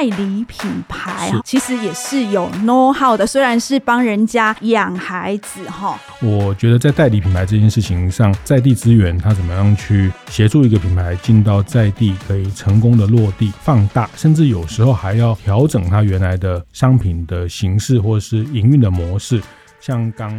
代理品牌啊，其实也是有 know how 的，虽然是帮人家养孩子哈。我觉得在代理品牌这件事情上，在地资源它怎么样去协助一个品牌进到在地，可以成功的落地放大，甚至有时候还要调整它原来的商品的形式或是营运的模式。像刚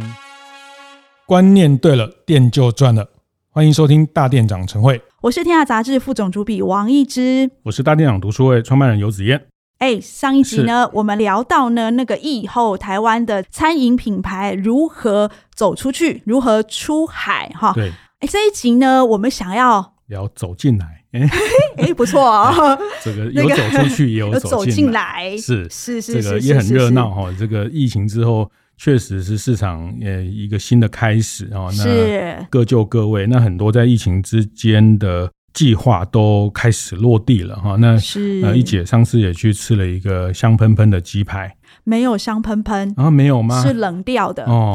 观念对了，店就赚了。欢迎收听大店长陈慧，我是天下杂志副总主笔王一之，我是大店长读书会创办人游子彦。哎，上一集呢，我们聊到呢，那个疫后台湾的餐饮品牌如何走出去，如何出海，哈。对。哎，这一集呢，我们想要聊走进来。哎，哎，不错哦。这个有走出去，也有走进来，是是是，这个也很热闹哈。这个疫情之后，确实是市场呃一个新的开始啊。那各就各位，那很多在疫情之间的。计划都开始落地了哈，那是呃一姐上次也去吃了一个香喷喷的鸡排，没有香喷喷啊，没有吗？是冷掉的哦，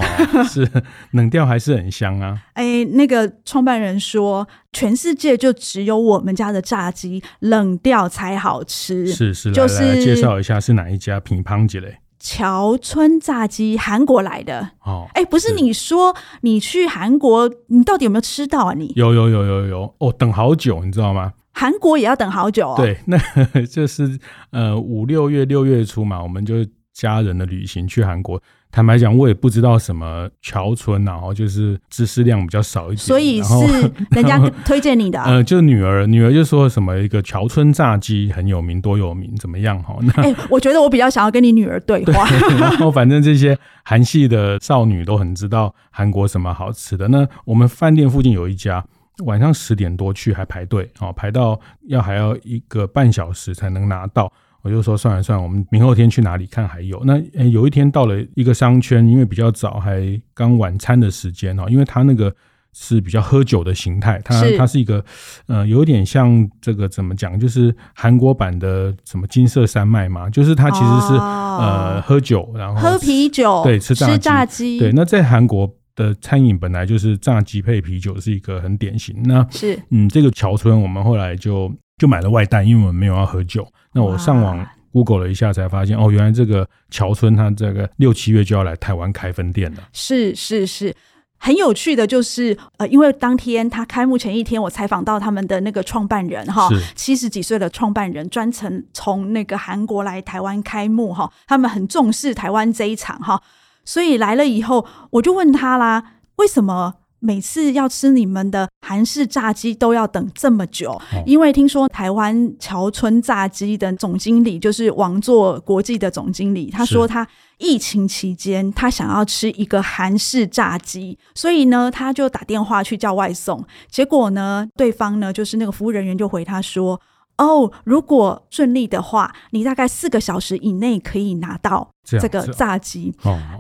是冷掉还是很香啊？哎，那个创办人说，全世界就只有我们家的炸鸡冷掉才好吃，是是，就是介绍一下是哪一家品乓姐嘞？桥村炸鸡，韩国来的哦。哎，不是你说你去韩国，你到底有没有吃到啊？你有有有有有哦，等好久，你知道吗？韩国也要等好久哦。对，那就是呃五六月六月初嘛，我们就家人的旅行去韩国。坦白讲，我也不知道什么桥村，然后就是知识量比较少一点，所以是 人家推荐你的。呃，就女儿，女儿就说什么一个桥村炸鸡很有名，多有名，怎么样？哈，那哎，我觉得我比较想要跟你女儿对话。对，然后反正这些韩系的少女都很知道韩国什么好吃的。那我们饭店附近有一家，晚上十点多去还排队，哦，排到要还要一个半小时才能拿到。我就说算了算了，我们明后天去哪里看还有。那有一天到了一个商圈，因为比较早，还刚晚餐的时间哦，因为他那个是比较喝酒的形态，它是它是一个呃有点像这个怎么讲，就是韩国版的什么金色山脉嘛，就是它其实是、哦、呃喝酒，然后喝啤酒，对，吃炸鸡，吃炸鸡，对。那在韩国的餐饮本来就是炸鸡配啤酒是一个很典型。那是嗯，这个桥村我们后来就。就买了外带，因为我们没有要喝酒。那我上网 Google 了一下，才发现哦，原来这个桥村他这个六七月就要来台湾开分店了。是是是，很有趣的，就是呃，因为当天他开幕前一天，我采访到他们的那个创办人哈，七十几岁的创办人，专程从那个韩国来台湾开幕哈，他们很重视台湾这一场哈，所以来了以后，我就问他啦，为什么？每次要吃你们的韩式炸鸡都要等这么久，因为听说台湾桥村炸鸡的总经理就是王座国际的总经理，他说他疫情期间他想要吃一个韩式炸鸡，所以呢他就打电话去叫外送，结果呢对方呢就是那个服务人员就回他说：“哦，如果顺利的话，你大概四个小时以内可以拿到这个炸鸡。”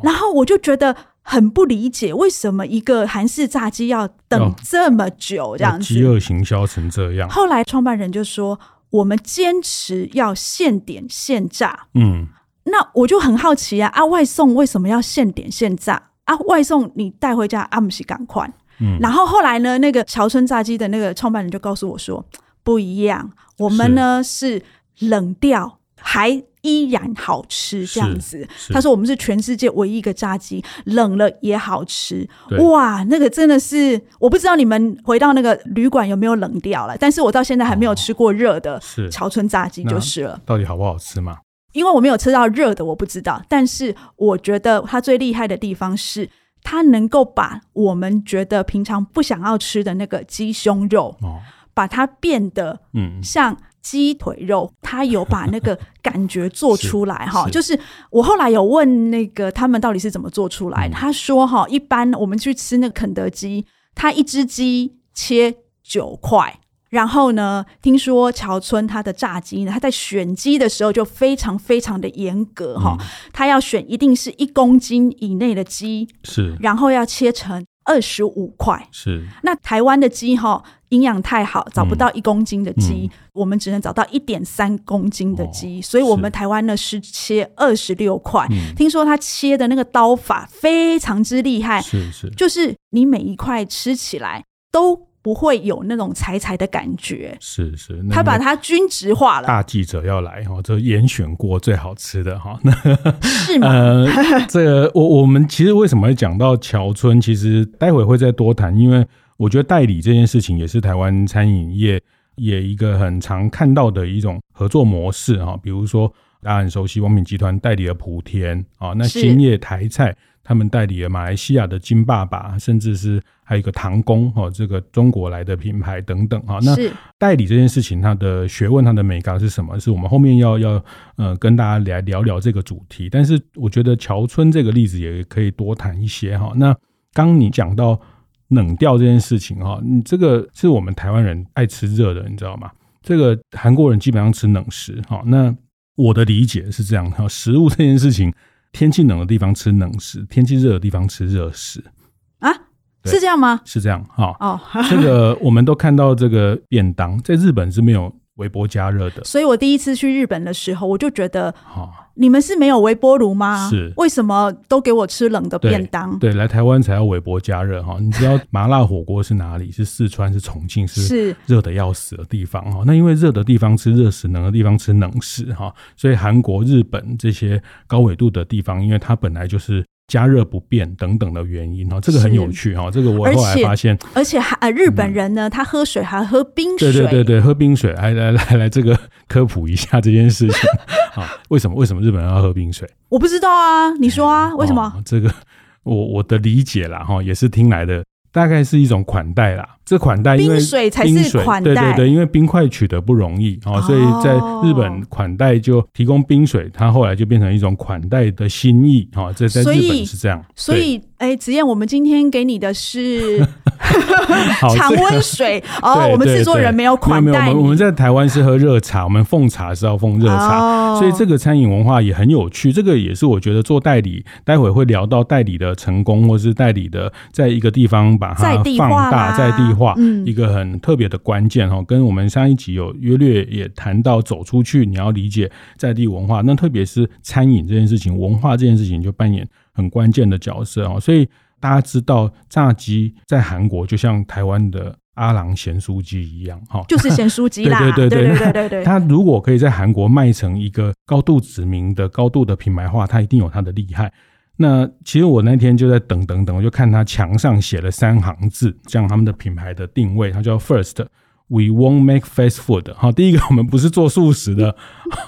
然后我就觉得。很不理解为什么一个韩式炸鸡要等这么久，这样子，饥饿行销成这样。后来创办人就说：“我们坚持要现点现炸。”嗯，那我就很好奇啊，啊，外送为什么要现点现炸？啊，外送你带回家阿姆西赶快。嗯，然后后来呢，那个桥村炸鸡的那个创办人就告诉我说：“不一样，我们呢是，是冷掉还。”依然好吃这样子，他说我们是全世界唯一一个炸鸡，冷了也好吃。哇，那个真的是我不知道你们回到那个旅馆有没有冷掉了，但是我到现在还没有吃过热的桥村炸鸡就是了。到底好不好吃嘛？因为我没有吃到热的，我不知道。但是我觉得它最厉害的地方是，它能够把我们觉得平常不想要吃的那个鸡胸肉，哦，把它变得嗯像。鸡腿肉，他有把那个感觉做出来哈，就是我后来有问那个他们到底是怎么做出来，他说哈，一般我们去吃那个肯德基，他一只鸡切九块，然后呢，听说桥村他的炸鸡呢，他在选鸡的时候就非常非常的严格哈，他要选一定是一公斤以内的鸡，是，然后要切成二十五块，是，那台湾的鸡哈。营养太好，找不到一公斤的鸡，嗯、我们只能找到一点三公斤的鸡，哦、所以我们台湾呢是切二十六块。嗯、听说他切的那个刀法非常之厉害，是是，就是你每一块吃起来都不会有那种柴柴的感觉，是是，他把它均值化了。大记者要来哈，这严选过最好吃的哈，那 是吗？呃，这个我我们其实为什么会讲到桥村？其实待会会再多谈，因为。我觉得代理这件事情也是台湾餐饮业也一个很常看到的一种合作模式哈，比如说大家很熟悉王品集团代理的莆田啊，那兴业台菜他们代理了马来西亚的金爸爸，甚至是还有一个唐宫哈，这个中国来的品牌等等哈。那代理这件事情它的学问、它的美感是什么？是我们后面要要呃跟大家来聊聊这个主题。但是我觉得乔村这个例子也可以多谈一些哈。那刚你讲到。冷掉这件事情哈，你这个是我们台湾人爱吃热的，你知道吗？这个韩国人基本上吃冷食哈。那我的理解是这样哈，食物这件事情，天气冷的地方吃冷食，天气热的地方吃热食啊，是这样吗？是这样哈。哦，这个我们都看到这个便当，在日本是没有微波加热的，所以我第一次去日本的时候，我就觉得你们是没有微波炉吗？是，为什么都给我吃冷的便当？对，对，来台湾才要微波加热哈。你知道麻辣火锅是哪里？是四川，是重庆，是热的要死的地方哈。那因为热的地方吃热食，冷的地方吃冷食哈，所以韩国、日本这些高纬度的地方，因为它本来就是。加热不变等等的原因哈，这个很有趣哈，这个我后来发现，而且还呃日本人呢，他喝水还喝冰水，对对对对，喝冰水，来来来来，这个 科普一下这件事情 啊，为什么为什么日本人要喝冰水？我不知道啊，你说啊，为什么？这个我我的理解啦哈，也是听来的。大概是一种款待啦，这款待因为冰水才是款待，对对对，因为冰块取得不容易哦，所以在日本款待就提供冰水，它后来就变成一种款待的心意哦，这在日本是这样，所以。哎，子燕，我们今天给你的是 常温水 哦。我们制作人没有款待你。没有，我们在台湾是喝热茶，我们奉茶是要奉热茶，所以这个餐饮文化也很有趣。这个也是我觉得做代理，待会会聊到代理的成功，或是代理的在一个地方把它放大在地化，一个很特别的关键哈。跟我们上一集有约略也谈到，走出去你要理解在地文化，那特别是餐饮这件事情，文化这件事情就扮演。很关键的角色哦，所以大家知道炸鸡在韩国就像台湾的阿郎咸酥鸡一样，哈，就是咸酥鸡啦。对对对对对对对。它如果可以在韩国卖成一个高度知名的、高度的品牌化，它一定有它的厉害。那其实我那天就在等等等，我就看他墙上写了三行字，这样他们的品牌的定位，它叫 First。We won't make fast food。好，第一个我们不是做素食的，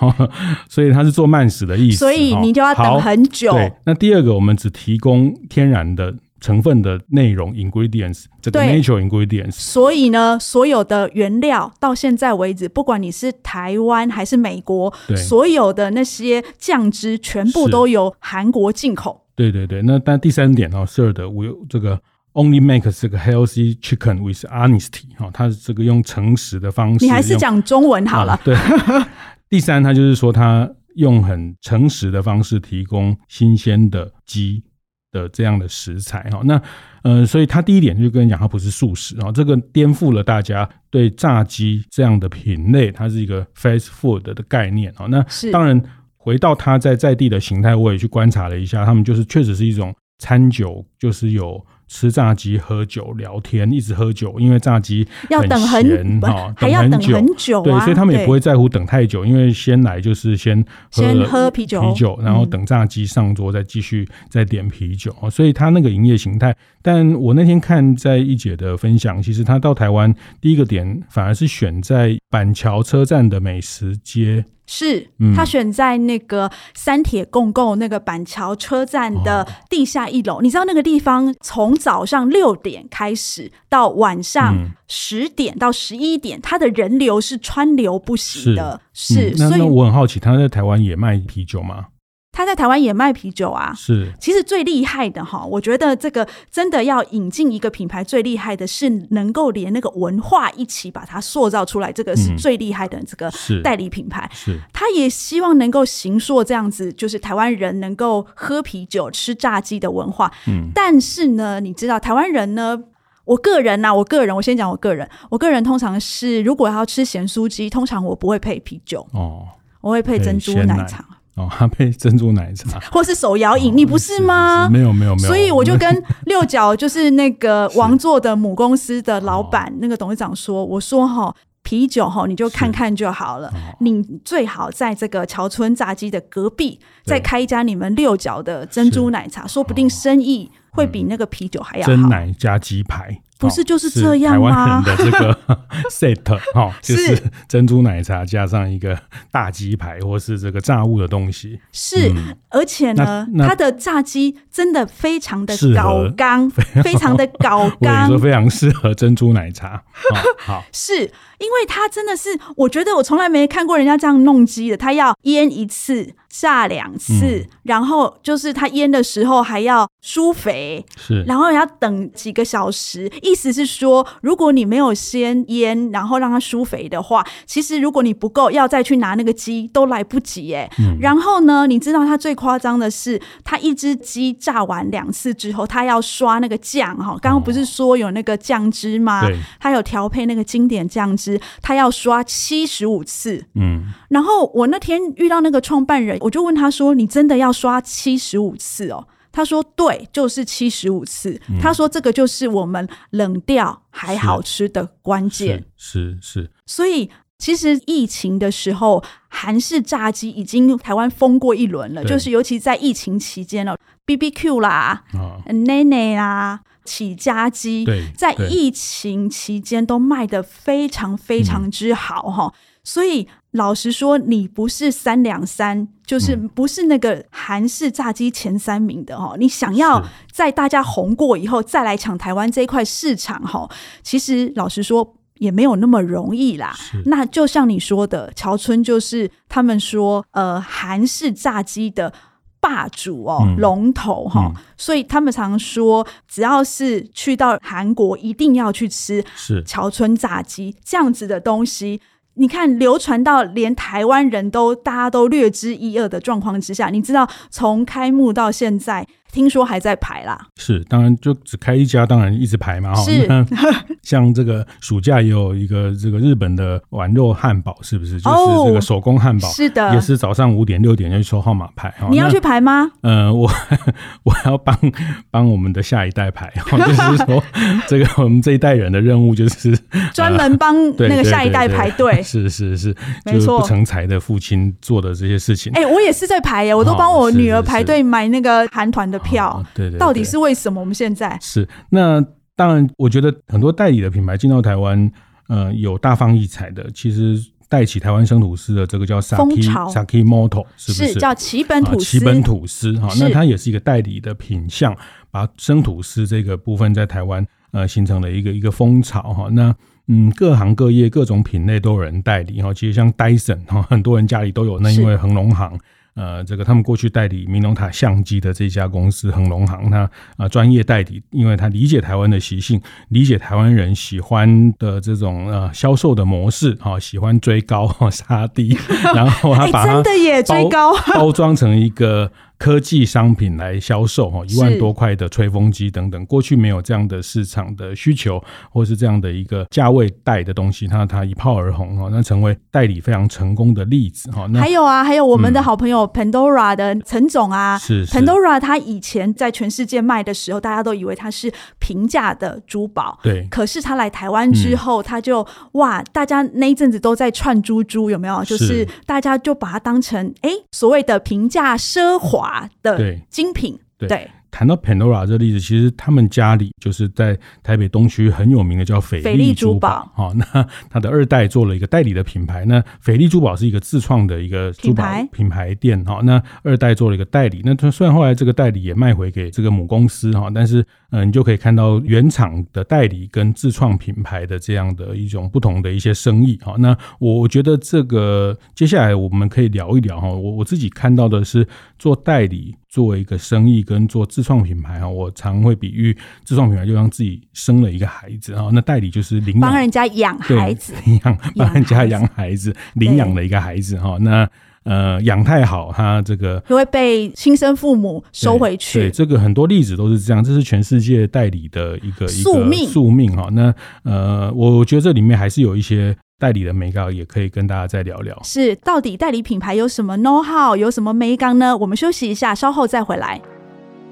所以它是做慢食的意思。所以你就要等很久。对，那第二个我们只提供天然的成分的内容 ingredients，这个 natural ingredients。所以呢，所有的原料到现在为止，不管你是台湾还是美国，所有的那些酱汁全部都由韩国进口。对对对，那但第三点哦，Third，我有这个。Only make 这个 healthy chicken with honesty 哈，它是这个用诚实的方式。你还是讲中文好了。啊、对，第三，它就是说，它用很诚实的方式提供新鲜的鸡的这样的食材哈。那呃，所以它第一点就跟你讲，它不是素食啊，这个颠覆了大家对炸鸡这样的品类，它是一个 fast food 的概念啊。那当然，回到它在在地的形态，我也去观察了一下，他们就是确实是一种餐酒，就是有。吃炸鸡、喝酒、聊天，一直喝酒，因为炸鸡要等很 哈，还要等很久，对，所以他们也不会在乎等太久，因为先来就是先喝先喝啤酒，啤酒，然后等炸鸡上桌再继续再点啤酒，所以他那个营业形态。但我那天看在一姐的分享，其实他到台湾第一个点反而是选在板桥车站的美食街。是他选在那个三铁共构那个板桥车站的地下一楼，你知道那个地方从早上六点开始到晚上十点到十一点，它的人流是川流不息的。是，那那我很好奇，他在台湾也卖啤酒吗？他在台湾也卖啤酒啊，是。其实最厉害的哈，我觉得这个真的要引进一个品牌，最厉害的是能够连那个文化一起把它塑造出来，这个是最厉害的这个代理品牌。是，他也希望能够行塑这样子，就是台湾人能够喝啤酒、吃炸鸡的文化。嗯，但是呢，你知道台湾人呢？我个人呐、啊，我个人，我先讲我个人，我个人通常是如果要吃咸酥鸡，通常我不会配啤酒。哦，我会配珍珠奶茶哦，它配珍珠奶茶，或是手摇饮，哦、你不是吗？是是是没有没有没有，所以我就跟 六角就是那个王座的母公司的老板那个董事长说，我说哈。啤酒哈，你就看看就好了。你最好在这个桥村炸鸡的隔壁再开一家你们六角的珍珠奶茶，说不定生意会比那个啤酒还要好。真奶加鸡排。不是就是这样吗？台湾人的这个 set 哈，就是珍珠奶茶加上一个大鸡排，或是这个炸物的东西。是，而且呢，它的炸鸡真的非常的高刚，非常的高刚，说非常适合珍珠奶茶。好，是因为它真的是，我觉得我从来没看过人家这样弄鸡的，它要腌一次。炸两次，嗯、然后就是它腌的时候还要疏肥，是，然后要等几个小时。意思是说，如果你没有先腌，然后让它舒肥的话，其实如果你不够，要再去拿那个鸡都来不及哎。嗯、然后呢，你知道它最夸张的是，它一只鸡炸完两次之后，它要刷那个酱哈。刚刚不是说有那个酱汁吗？对，它有调配那个经典酱汁，它要刷七十五次。嗯，然后我那天遇到那个创办人。我就问他说：“你真的要刷七十五次哦？”他说：“对，就是七十五次。嗯”他说：“这个就是我们冷掉还好吃的关键。”是是。是是所以其实疫情的时候，韩式炸鸡已经台湾封过一轮了。就是尤其在疫情期间哦，BBQ 啦、内内、哦、啦、起家鸡，对在疫情期间都卖得非常非常之好哈。嗯、所以。老实说，你不是三两三，就是不是那个韩式炸鸡前三名的哈。嗯、你想要在大家红过以后再来抢台湾这一块市场哈，其实老实说也没有那么容易啦。那就像你说的，乔村就是他们说呃韩式炸鸡的霸主哦，嗯、龙头哈，嗯、所以他们常说，只要是去到韩国，一定要去吃是乔村炸鸡这样子的东西。你看，流传到连台湾人都大家都略知一二的状况之下，你知道从开幕到现在。听说还在排啦，是当然就只开一家，当然一直排嘛。是，像这个暑假也有一个这个日本的丸肉汉堡，是不是？就是这个手工汉堡，是的，也是早上五点六点就去抽号码牌。你要去排吗？呃，我 我要帮帮我们的下一代排，就是说这个我们这一代人的任务就是专门帮那个下一代排队。是是是，没错，不成才的父亲做的这些事情。哎，我也是在排耶，我都帮我女儿排队买那个韩团的。票、哦、对，对对，到底是为什么？我们现在是那当然，我觉得很多代理的品牌进到台湾，呃，有大放异彩的。其实带起台湾生吐司的这个叫 Saki 潮 Sakimoto，是不是，是叫崎本吐司？崎本吐司哈，那它也是一个代理的品相，把生吐司这个部分在台湾呃形成了一个一个风潮哈。那嗯，各行各业各种品类都有人代理哈。其实像 Dyson 哈，很多人家里都有，那因为恒隆行。呃，这个他们过去代理明龙塔相机的这家公司恒隆行，他啊专业代理，因为他理解台湾的习性，理解台湾人喜欢的这种呃销售的模式，哈，喜欢追高杀低，然后他把它真的也追高包装成一个。科技商品来销售哈，一万多块的吹风机等等，过去没有这样的市场的需求，或是这样的一个价位带的东西，它它一炮而红哈，那成为代理非常成功的例子哈。还有啊，还有我们的好朋友 Pandora 的陈总啊，是 Pandora，他以前在全世界卖的时候，大家都以为它是平价的珠宝，对。可是他来台湾之后，他就哇，大家那一阵子都在串珠珠，有没有？就是大家就把它当成哎所谓的平价奢华。的精品，对。对谈到 Pandora 这个例子，其实他们家里就是在台北东区很有名的叫斐丽珠宝，哈，那他的二代做了一个代理的品牌。那斐丽珠宝是一个自创的一个珠宝品牌店，哈，那二代做了一个代理。那他虽然后来这个代理也卖回给这个母公司，哈，但是嗯，你就可以看到原厂的代理跟自创品牌的这样的一种不同的一些生意，哈。那我觉得这个接下来我们可以聊一聊，哈，我我自己看到的是做代理。作为一个生意跟做自创品牌哈，我常会比喻自创品牌就像自己生了一个孩子啊，那代理就是领养，帮人家养孩子，养帮人家养孩子，领养了一个孩子哈。那呃养太好，他这个就会被亲生父母收回去。对，对，这个很多例子都是这样，这是全世界代理的一个宿命，宿命哈。那呃，我觉得这里面还是有一些代理的眉角，也可以跟大家再聊聊。是，到底代理品牌有什么 know how，有什么美高呢？我们休息一下，稍后再回来。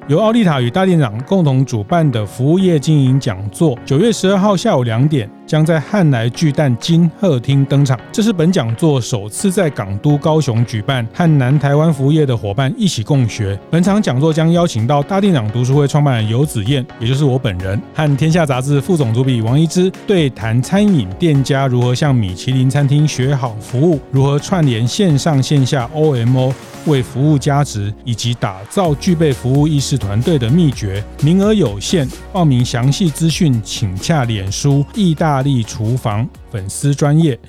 由奥利塔与大店长共同主办的服务业经营讲座，九月十二号下午两点，将在汉来巨蛋金鹤厅登场。这是本讲座首次在港都高雄举办，和南台湾服务业的伙伴一起共学。本场讲座将邀请到大店长读书会创办人游子燕，也就是我本人，和天下杂志副总主笔王一之对谈餐饮店家如何向米其林餐厅学好服务，如何串联线上线下 OMO 为服务加值，以及打造具备服务意识。团队的秘诀，名额有限，报名详细资讯请洽脸书“意大利厨房”粉丝专业。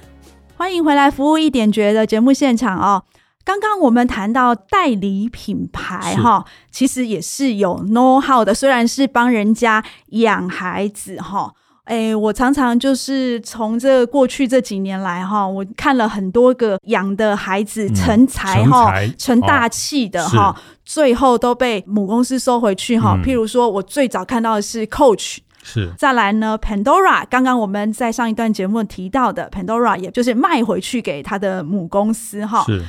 欢迎回来，服务一点绝的节目现场哦。刚刚我们谈到代理品牌哈，其实也是有 know how 的，虽然是帮人家养孩子哈。哎，我常常就是从这过去这几年来哈，我看了很多个养的孩子成才哈、嗯，成大器的哈、哦，最后都被母公司收回去哈、嗯。譬如说，我最早看到的是 Coach，是再来呢 Pandora，刚刚我们在上一段节目提到的 Pandora，也就是卖回去给他的母公司哈。是。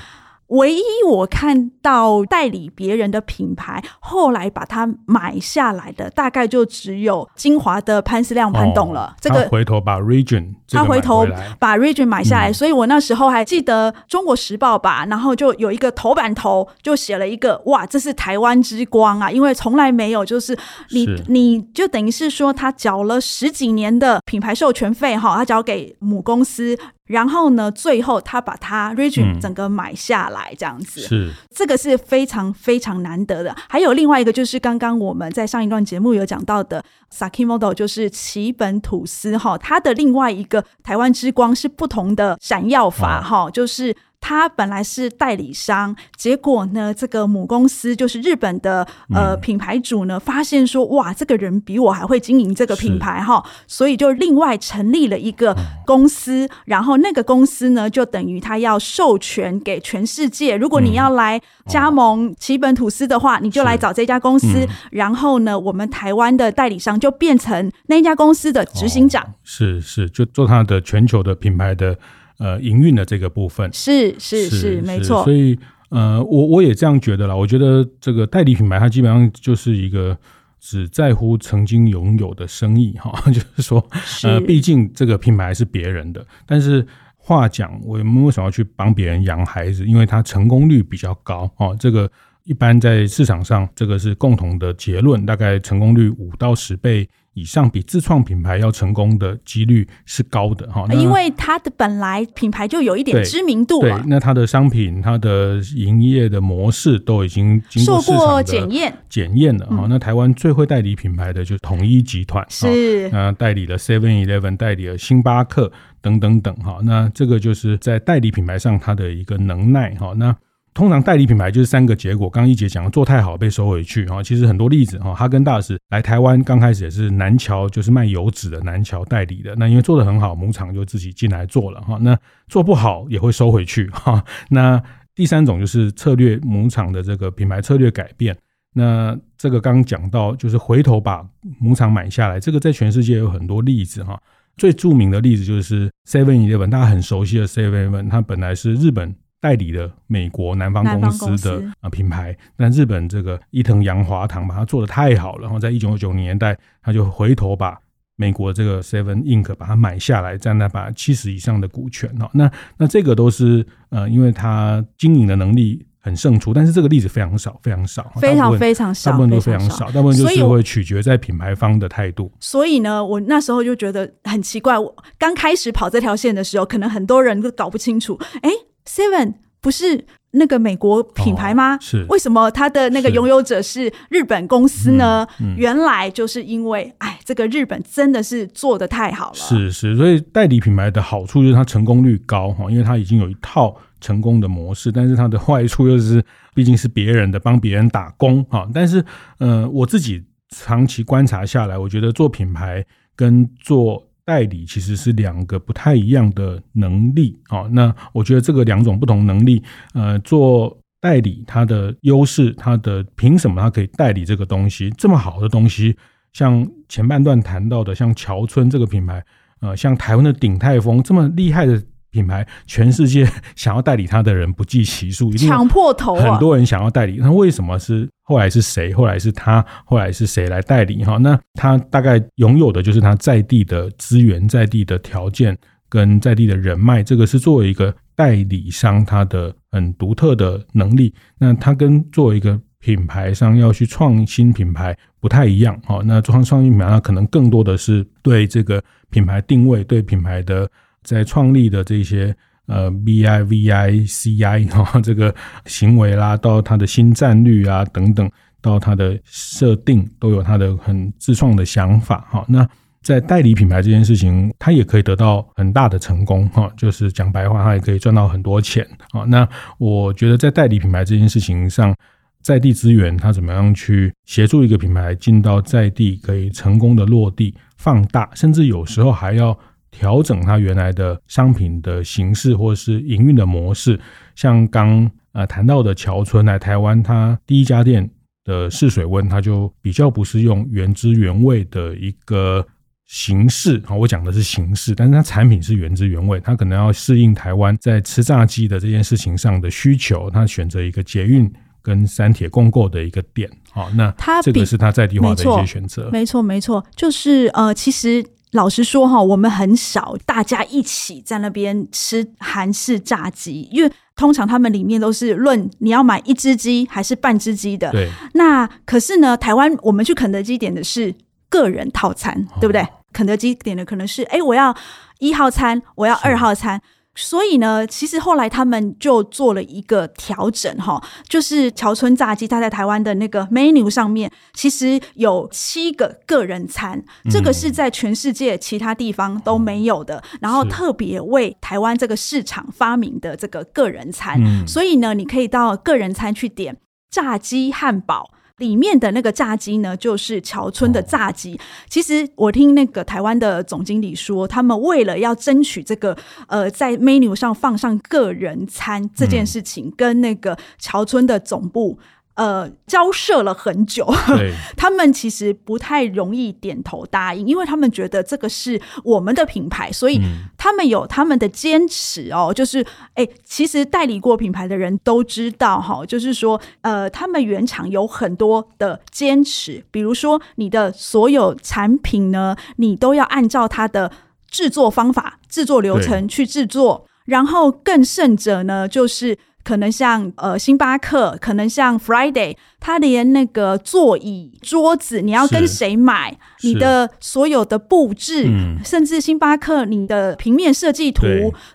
唯一我看到代理别人的品牌，后来把它买下来的，大概就只有晶华的潘思亮潘董了。这个回头把 Region，他回头把 Region 买下来，所以我那时候还记得《中国时报》吧，然后就有一个头版头就写了一个哇，这是台湾之光啊！因为从来没有，就是你你就等于是说他缴了十几年的品牌授权费哈，他交给母公司。然后呢，最后他把它 region 整个买下来，这样子，嗯，是这个是非常非常难得的。还有另外一个就是刚刚我们在上一段节目有讲到的 Sakimoto，就是奇本吐司哈，它的另外一个台湾之光是不同的闪耀法哈，哦，就是。他本来是代理商，结果呢，这个母公司就是日本的呃品牌主呢，发现说，哇，这个人比我还会经营这个品牌哈，所以就另外成立了一个公司，然后那个公司呢，就等于他要授权给全世界，如果你要来加盟奇本吐司的话，你就来找这家公司，然后呢，我们台湾的代理商就变成那家公司的执行长，是是，就做他的全球的品牌的。呃，营运的这个部分是是是，是没错。所以呃，我我也这样觉得啦。我觉得这个代理品牌，它基本上就是一个只在乎曾经拥有的生意哈。就是说，呃，毕竟这个品牌是别人的。但是话讲，我们为什么要去帮别人养孩子？因为它成功率比较高哦。这个一般在市场上，这个是共同的结论，大概成功率五到十倍。以上比自创品牌要成功的几率是高的哈，因为它的本来品牌就有一点知名度了。对，那它的商品、它的营业的模式都已经经过市场检验检验了哈。那台湾最会代理品牌的就是统一集团，是那代理了 Seven Eleven，代理了星巴克等等等哈。那这个就是在代理品牌上它的一个能耐哈。那通常代理品牌就是三个结果，刚刚一姐讲的做太好被收回去哈，其实很多例子哈，哈根达斯来台湾刚开始也是南桥，就是卖油脂的南桥代理的，那因为做得很好，母厂就自己进来做了哈，那做不好也会收回去哈。那第三种就是策略母厂的这个品牌策略改变，那这个刚讲到就是回头把母厂买下来，这个在全世界有很多例子哈，最著名的例子就是 Seven Eleven，大家很熟悉的 Seven Eleven，它本来是日本。代理的美国南方公司的啊品牌，但日本这个伊藤洋华堂把它做得太好了，然后在一九九零年代，他就回头把美国这个 Seven Inc 把它买下来，占了把七十以上的股权哈。那那这个都是呃，因为他经营的能力很胜出，但是这个例子非常少，非常少，非常非常少，大部分都非常少，大部分就是会取决在品牌方的态度。所以呢，我那时候就觉得很奇怪，我刚开始跑这条线的时候，可能很多人都搞不清楚，哎。Seven 不是那个美国品牌吗？哦、是为什么它的那个拥有者是日本公司呢？嗯嗯、原来就是因为，哎，这个日本真的是做的太好了。是是，所以代理品牌的好处就是它成功率高哈，因为它已经有一套成功的模式。但是它的坏处又是，毕竟是别人的，帮别人打工哈。但是，呃，我自己长期观察下来，我觉得做品牌跟做代理其实是两个不太一样的能力啊。那我觉得这个两种不同能力，呃，做代理它的优势，它的凭什么它可以代理这个东西这么好的东西？像前半段谈到的，像乔村这个品牌，呃，像台湾的鼎泰丰这么厉害的。品牌，全世界 想要代理他的人不计其数，一定抢破头，很多人想要代理。那为什么是后来是谁？后来是他，后来是谁来代理？哈，那他大概拥有的就是他在地的资源、在地的条件跟在地的人脉。这个是作为一个代理商他的很独特的能力。那他跟作为一个品牌商要去创新品牌不太一样。哈，那创创新品牌，它可能更多的是对这个品牌定位，对品牌的。在创立的这些呃 B I V I C I 哈这个行为啦，到它的新战略啊等等，到它的设定都有它的很自创的想法哈。那在代理品牌这件事情，它也可以得到很大的成功哈，就是讲白话，它也可以赚到很多钱啊。那我觉得在代理品牌这件事情上，在地资源它怎么样去协助一个品牌进到在地，可以成功的落地放大，甚至有时候还要。调整它原来的商品的形式，或是营运的模式，像刚呃谈到的桥村来台湾，它第一家店的试水温，它就比较不是用原汁原味的一个形式啊。我讲的是形式，但是它产品是原汁原味，它可能要适应台湾在吃炸鸡的这件事情上的需求，它选择一个捷运跟三铁共构的一个点。好，那这个是它在地化的一些选择。没错，没错，就是呃，其实。老实说哈，我们很少大家一起在那边吃韩式炸鸡，因为通常他们里面都是论你要买一只鸡还是半只鸡的。对。那可是呢，台湾我们去肯德基点的是个人套餐，对不对？哦、肯德基点的可能是，哎，我要一号餐，我要二号餐。所以呢，其实后来他们就做了一个调整哈，就是桥村炸鸡，它在台湾的那个 menu 上面，其实有七个个人餐，这个是在全世界其他地方都没有的，然后特别为台湾这个市场发明的这个个人餐。所以呢，你可以到个人餐去点炸鸡汉堡。里面的那个炸鸡呢，就是桥村的炸鸡。哦。其实我听那个台湾的总经理说，他们为了要争取这个呃，在 menu 上放上个人餐这件事情，嗯、跟那个桥村的总部。呃，交涉了很久，他们其实不太容易点头答应，因为他们觉得这个是我们的品牌，所以他们有他们的坚持哦。就是，哎，其实代理过品牌的人都知道哈，就是说，呃，他们原厂有很多的坚持，比如说你的所有产品呢，你都要按照它的制作方法、制作流程去制作，然后更甚者呢，就是。可能像呃星巴克，可能像 Friday，他连那个座椅、桌子，你要跟谁买？你的所有的布置，嗯、甚至星巴克你的平面设计图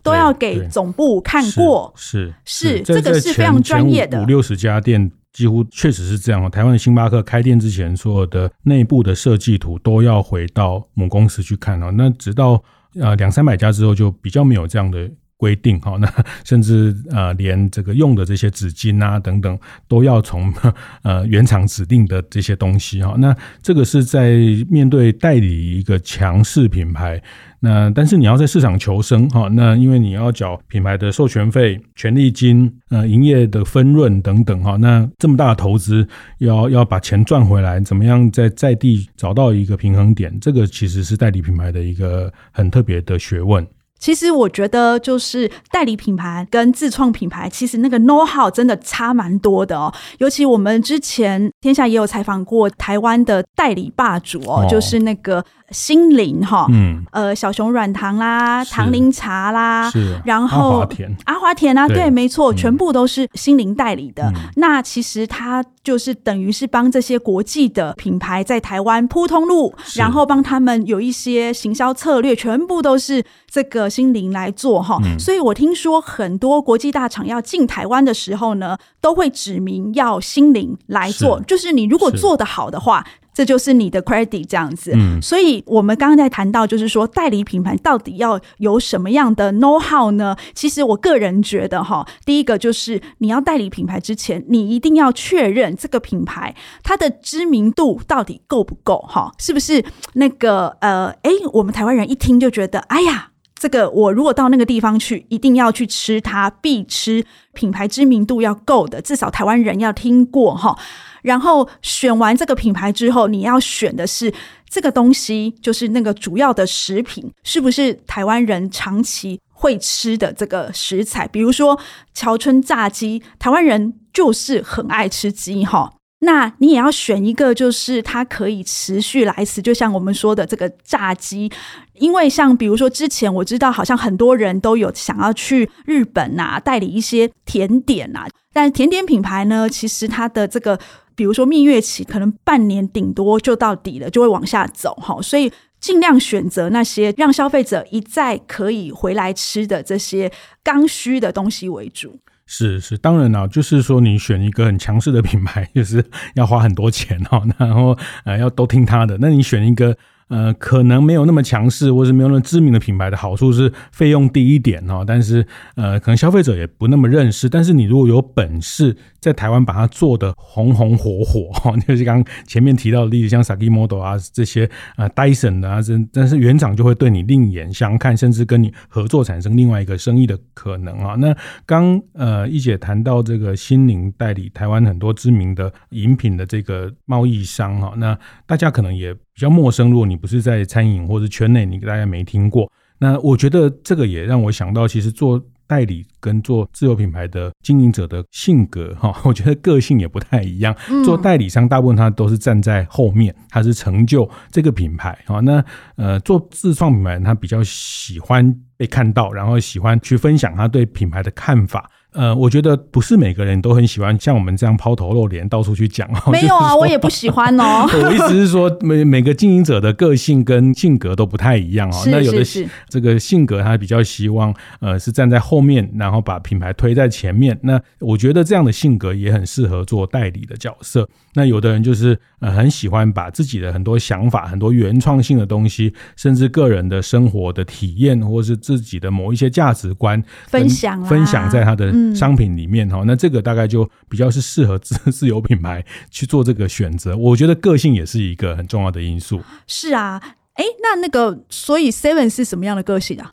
都要给总部看过。是是，是，这个是非常专业的。五六十家店几乎确实是这样。台湾的星巴克开店之前，所有的内部的设计图都要回到母公司去看哦。那直到呃两三百家之后，就比较没有这样的。规定 哈，那甚至呃，连这个用的这些纸巾啊等等，都要从 呃原厂指定的这些东西哈。那这个是在面对代理一个强势品牌，那但是你要在市场求生哈，那因为你要缴品牌的授权费、权利金、呃营业的分润等等哈，那这么大的投资，要要把钱赚回来，怎么样在在地找到一个平衡点？这个其实是代理品牌的一个很特别的学问。其实我觉得，就是代理品牌跟自创品牌，其实那个 know how 真的差蛮多的哦。尤其我们之前天下也有采访过台湾的代理霸主哦，哦就是那个。心灵哈，嗯，呃，小熊软糖啦，糖林茶啦，是，然后阿华田，阿华田啊，对，没错，全部都是心灵代理的。嗯、那其实它就是等于是帮这些国际的品牌在台湾铺通路，然后帮他们有一些行销策略，全部都是这个心灵来做哈。嗯、所以我听说很多国际大厂要进台湾的时候呢，都会指明要心灵来做，就是你如果做得好的话。这就是你的 credit 这样子。嗯，所以我们刚刚在谈到，就是说代理品牌到底要有什么样的 know how 呢？其实我个人觉得哈，第一个就是你要代理品牌之前，你一定要确认这个品牌它的知名度到底够不够哈，是不是那个呃，哎，我们台湾人一听就觉得，哎呀。这个我如果到那个地方去，一定要去吃它，必吃，品牌知名度要够的，至少台湾人要听过哈。然后选完这个品牌之后，你要选的是这个东西，就是那个主要的食品，是不是台湾人长期会吃的这个食材？比如说桥村炸鸡，台湾人就是很爱吃鸡哈。那你也要选一个，就是它可以持续来吃，就像我们说的这个炸鸡，因为像比如说之前我知道，好像很多人都有想要去日本啊，代理一些甜点啊，但甜点品牌呢，其实它的这个，比如说蜜月期可能半年顶多就到底了，就会往下走哈，所以尽量选择那些让消费者一再可以回来吃的这些刚需的东西为主。是是，当然了，就是说你选一个很强势的品牌，就是要花很多钱哈，然后呃要都听他的。那你选一个。呃，可能没有那么强势，或是没有那么知名的品牌的好处是费用低一点哦。但是，呃，可能消费者也不那么认识。但是，你如果有本事在台湾把它做得红红火火，哈，就是刚前面提到的例子，像 Saki Model 啊这些，呃，Dyson 的啊，这但是原厂就会对你另眼相看，甚至跟你合作产生另外一个生意的可能啊。那刚呃一姐谈到这个心宁代理台湾很多知名的饮品的这个贸易商哈，那大家可能也。比较陌生，如果你不是在餐饮或者圈内，你大概没听过。那我觉得这个也让我想到，其实做代理跟做自有品牌的经营者的性格哈，我觉得个性也不太一样。做代理商，大部分他都是站在后面，他是成就这个品牌啊。那呃，做自创品牌，他比较喜欢被看到，然后喜欢去分享他对品牌的看法。呃，我觉得不是每个人都很喜欢像我们这样抛头露脸到处去讲。没有啊，我也不喜欢哦。我意思是说，每每个经营者的个性跟性格都不太一样哦。那有的这个性格他比较希望呃是站在后面，然后把品牌推在前面。那我觉得这样的性格也很适合做代理的角色。那有的人就是呃很喜欢把自己的很多想法、很多原创性的东西，甚至个人的生活的体验，或是自己的某一些价值观分享分享在他的。商品里面哈，那这个大概就比较是适合自 自有品牌去做这个选择。我觉得个性也是一个很重要的因素。是啊，哎，那那个，所以 Seven 是什么样的个性啊？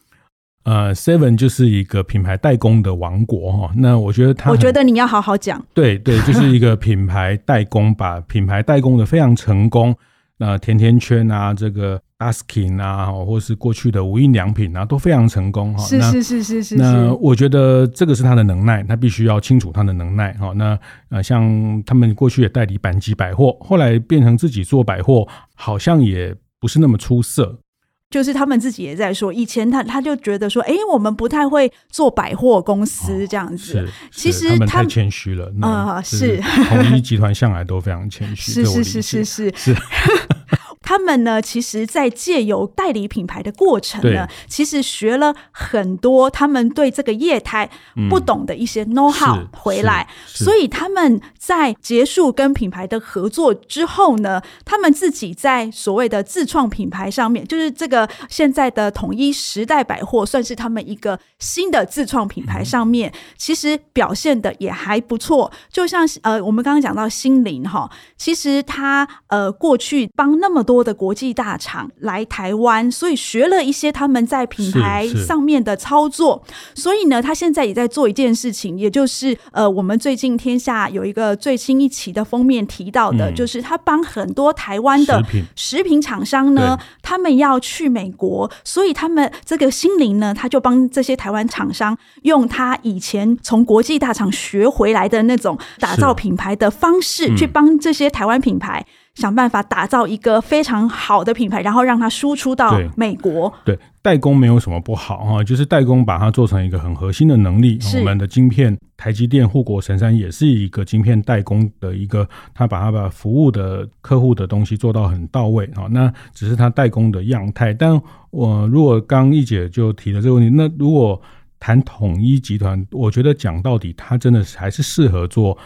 呃，Seven 就是一个品牌代工的王国哈。那我觉得他，我觉得你要好好讲。对对，就是一个品牌代工，把品牌代工的非常成功。那甜甜圈啊，这个。Askin 啊，或是过去的无印良品啊，都非常成功哈。是是是是是。那我觉得这个是他的能耐，他必须要清楚他的能耐哈。那呃，像他们过去也代理阪急百货，后来变成自己做百货，好像也不是那么出色。就是他们自己也在说，以前他他就觉得说，哎，我们不太会做百货公司这样子。是，其实他们太谦虚了啊。是，统一集团向来都非常谦虚。是是是是是是。他们呢，其实，在借由代理品牌的过程呢，其实学了很多他们对这个业态不懂的一些 know how 回来，所以他们在结束跟品牌的合作之后呢，他们自己在所谓的自创品牌上面，就是这个现在的统一时代百货，算是他们一个新的自创品牌上面，其实表现的也还不错。就像呃，我们刚刚讲到心灵哈，其实他呃过去帮那么多。的国际大厂来台湾，所以学了一些他们在品牌上面的操作。所以呢，他现在也在做一件事情，也就是呃，我们最近天下有一个最新一期的封面提到的，嗯、就是他帮很多台湾的食品。厂商呢，他们要去美国，所以他们这个心灵呢，他就帮这些台湾厂商用他以前从国际大厂学回来的那种打造品牌的方式，嗯、去帮这些台湾品牌。想办法打造一个非常好的品牌，然后让它输出到美国。对，对，代工没有什么不好哈，就是代工把它做成一个很核心的能力。我们的晶片，台积电、护国神山也是一个晶片代工的一个，他把它把服务的客户的东西做到很到位啊。那只是他代工的样态。但我如果刚一姐就提了这个问题，那如果谈统一集团，我觉得讲到底，他真的还是适合做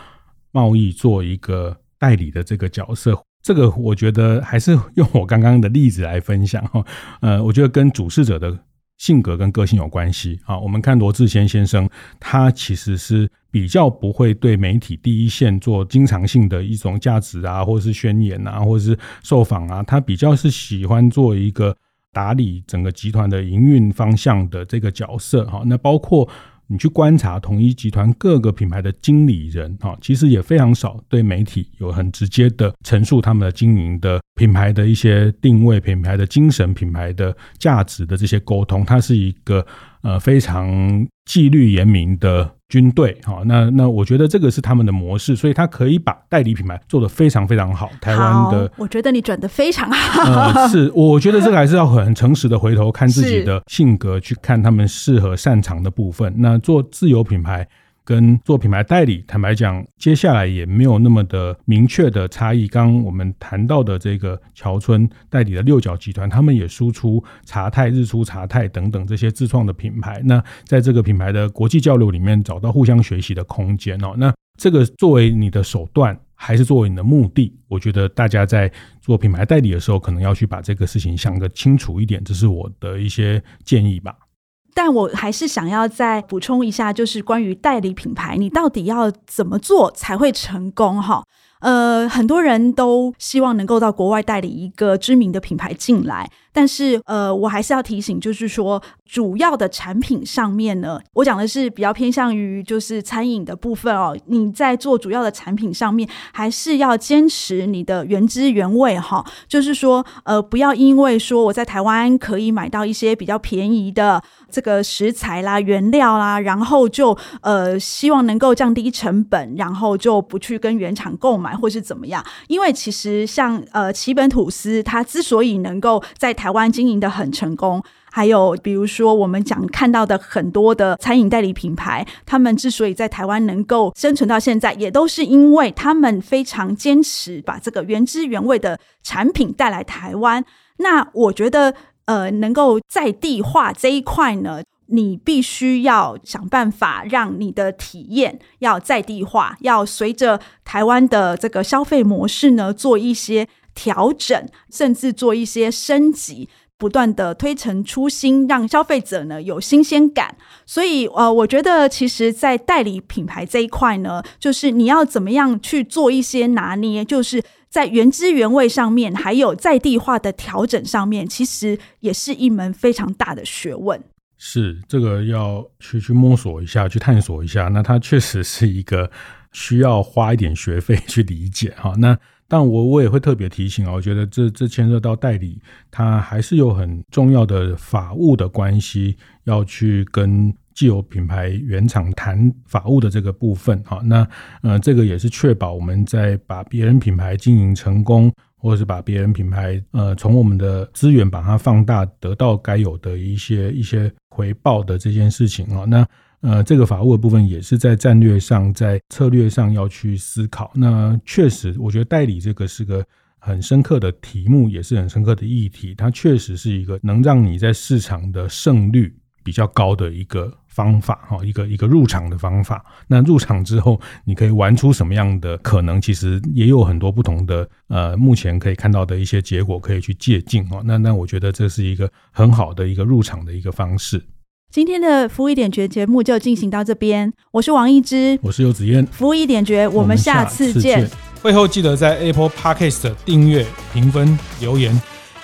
贸易，做一个代理的这个角色。这个我觉得还是用我刚刚的例子来分享哈。呃，我觉得跟主事者的性格跟个性有关系啊。我们看罗智谦先生，他其实是比较不会对媒体第一线做经常性的一种价值啊，或者是宣言啊，或者是受访啊，他比较是喜欢做一个打理整个集团的营运方向的这个角色哈。那包括。你去观察统一集团各个品牌的经理人啊，其实也非常少对媒体有很直接的陈述他们的经营的品牌的一些定位、品牌的精神、品牌的价值的这些沟通，它是一个呃非常纪律严明的。军队，好，那那我觉得这个是他们的模式，所以他可以把代理品牌做得非常非常好。台湾的，我觉得你转的非常好。呃，是，我觉得这个还是要很诚实的回头看自己的性格，去看他们适合擅长的部分。那做自有品牌。跟做品牌代理，坦白讲，接下来也没有那么的明确的差异。刚我们谈到的这个桥村代理的六角集团，他们也输出茶太、日出茶太等等这些自创的品牌。那在这个品牌的国际交流里面，找到互相学习的空间哦。那这个作为你的手段，还是作为你的目的？我觉得大家在做品牌代理的时候，可能要去把这个事情想个清楚一点。这是我的一些建议吧。但我还是想要再补充一下，就是关于代理品牌，你到底要怎么做才会成功？哈。呃，很多人都希望能够到国外代理一个知名的品牌进来，但是呃，我还是要提醒，就是说主要的产品上面呢，我讲的是比较偏向于就是餐饮的部分哦。你在做主要的产品上面，还是要坚持你的原汁原味哈，就是说呃，不要因为说我在台湾可以买到一些比较便宜的这个食材啦、原料啦，然后就呃希望能够降低成本，然后就不去跟原厂购买。买或是怎么样？因为其实像呃奇本吐司，它之所以能够在台湾经营得很成功，还有比如说我们讲看到的很多的餐饮代理品牌，他们之所以在台湾能够生存到现在，也都是因为他们非常坚持把这个原汁原味的产品带来台湾。那我觉得呃，能够在地化这一块呢。你必须要想办法让你的体验要在地化，要随着台湾的这个消费模式呢做一些调整，甚至做一些升级，不断的推陈出新，让消费者呢有新鲜感。所以，呃，我觉得其实，在代理品牌这一块呢，就是你要怎么样去做一些拿捏，就是在原汁原味上面，还有在地化的调整上面，其实也是一门非常大的学问。是这个要去去摸索一下，去探索一下。那它确实是一个需要花一点学费去理解哈。那但我我也会特别提醒啊，我觉得这这牵涉到代理，它还是有很重要的法务的关系，要去跟既有品牌原厂谈法务的这个部分哈。那呃，这个也是确保我们在把别人品牌经营成功。或者是把别人品牌，呃，从我们的资源把它放大，得到该有的一些一些回报的这件事情啊，那呃，这个法务的部分也是在战略上，在策略上要去思考。那确实，我觉得代理这个是个很深刻的题目，也是很深刻的议题。它确实是一个能让你在市场的胜率比较高的一个方法哈，一个一个入场的方法。那入场之后，你可以玩出什么样的可能？其实也有很多不同的呃，目前可以看到的一些结果可以去借鉴哦。那那我觉得这是一个很好的一个入场的一个方式。今天的服务一点绝节目就进行到这边，我是王一之，我是游子嫣，服务一点绝，我们下次见。会后记得在 Apple Podcast 订阅、评分、留言。